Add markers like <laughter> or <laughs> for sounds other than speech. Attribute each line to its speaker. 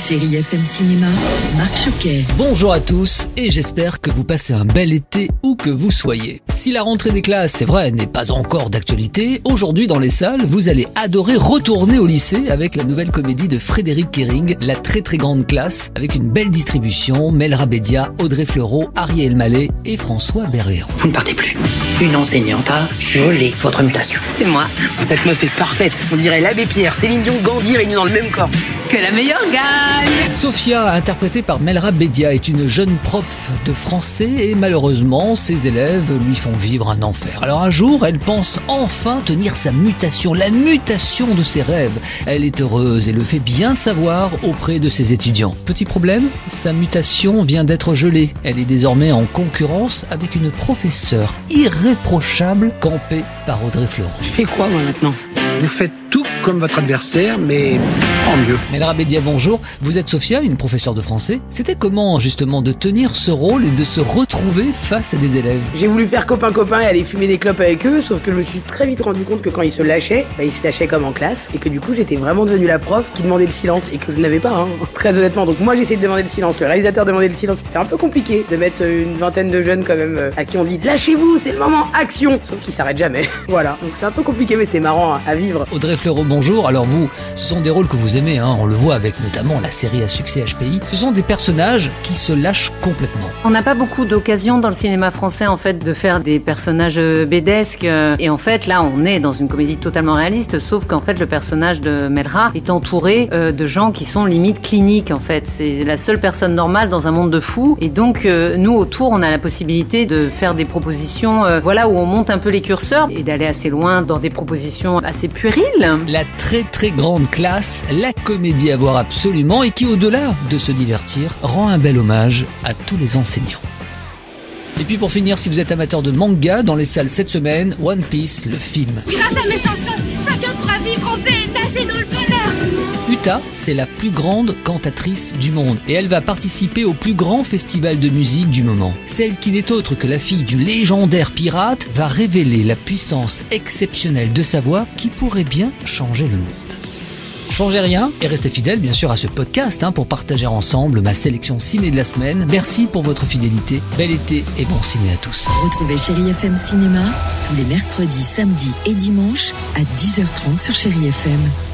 Speaker 1: Chérie FM Cinéma, Marc Choquet.
Speaker 2: Bonjour à tous et j'espère que vous passez un bel été où que vous soyez. Si la rentrée des classes, c'est vrai, n'est pas encore d'actualité, aujourd'hui dans les salles, vous allez adorer retourner au lycée avec la nouvelle comédie de Frédéric Kering, La très très grande classe, avec une belle distribution, Mel Rabedia, Audrey Fleurot, Ariel Mallet et François Berléand.
Speaker 3: Vous ne partez plus. Une enseignante a gelé votre mutation.
Speaker 4: C'est moi.
Speaker 3: Cette meuf est parfaite. On dirait l'abbé Pierre, Céline Dion, Gandhi réunis dans le même corps.
Speaker 4: Que la meilleure gagne
Speaker 2: Sophia, interprétée par Melra Bedia, est une jeune prof de français et malheureusement, ses élèves lui font vivre un enfer. Alors un jour, elle pense enfin tenir sa mutation, la mutation de ses rêves. Elle est heureuse et le fait bien savoir auprès de ses étudiants. Petit problème, sa mutation vient d'être gelée. Elle est désormais en concurrence avec une professeure irréprochable campée par Audrey Florent.
Speaker 3: Je fais quoi moi maintenant?
Speaker 5: Vous faites tout comme votre adversaire, mais en mieux.
Speaker 2: Melra Bedia, bonjour. Vous êtes Sophia, une professeure de français. C'était comment justement de tenir ce rôle et de se retrouver face à des élèves?
Speaker 6: J'ai voulu faire copain-copain et aller fumer des clopes avec eux, sauf que je me suis très vite rendu compte que quand ils se lâchaient, bah, ils se lâchaient comme en classe, et que du coup j'étais vraiment devenue la prof qui demandait le silence, et que je n'avais pas, hein, <laughs> très honnêtement. Donc moi essayé de demander le silence, le réalisateur demandait le silence, c'était un peu compliqué de mettre euh, une vingtaine de jeunes quand même euh, à qui on dit lâchez-vous, c'est le moment, action Sauf qu'ils s'arrêtent jamais. <laughs> voilà, donc c'était un peu compliqué, mais c'était marrant à, à vivre.
Speaker 2: Audrey bonjour. Alors vous, ce sont des rôles que vous aimez, hein. on le voit avec notamment la série à succès HPI. Ce sont des personnages qui se lâchent complètement.
Speaker 7: On n'a pas beaucoup d'occasions dans le cinéma français en fait de faire des personnages euh, bédesques euh, et en fait là on est dans une comédie totalement réaliste sauf qu'en fait le personnage de Melra est entouré euh, de gens qui sont limite cliniques en fait c'est la seule personne normale dans un monde de fous et donc euh, nous autour on a la possibilité de faire des propositions euh, voilà où on monte un peu les curseurs et d'aller assez loin dans des propositions assez puériles.
Speaker 2: La très très grande classe, la comédie à voir absolument et qui au-delà de se divertir rend un bel hommage à tous les enseignants. Et puis pour finir, si vous êtes amateur de manga, dans les salles cette semaine, One Piece, le film.
Speaker 8: Grâce à mes chansons, chacun pourra vivre en paix et dans
Speaker 2: c'est la plus grande cantatrice du monde et elle va participer au plus grand festival de musique du moment. Celle qui n'est autre que la fille du légendaire pirate va révéler la puissance exceptionnelle de sa voix qui pourrait bien changer le monde. Changez rien et restez fidèles bien sûr à ce podcast hein, pour partager ensemble ma sélection ciné de la semaine. Merci pour votre fidélité, bel été et bon ciné à tous.
Speaker 1: Retrouvez Chérie FM Cinéma tous les mercredis, samedis et dimanches à 10h30 sur Chérie FM.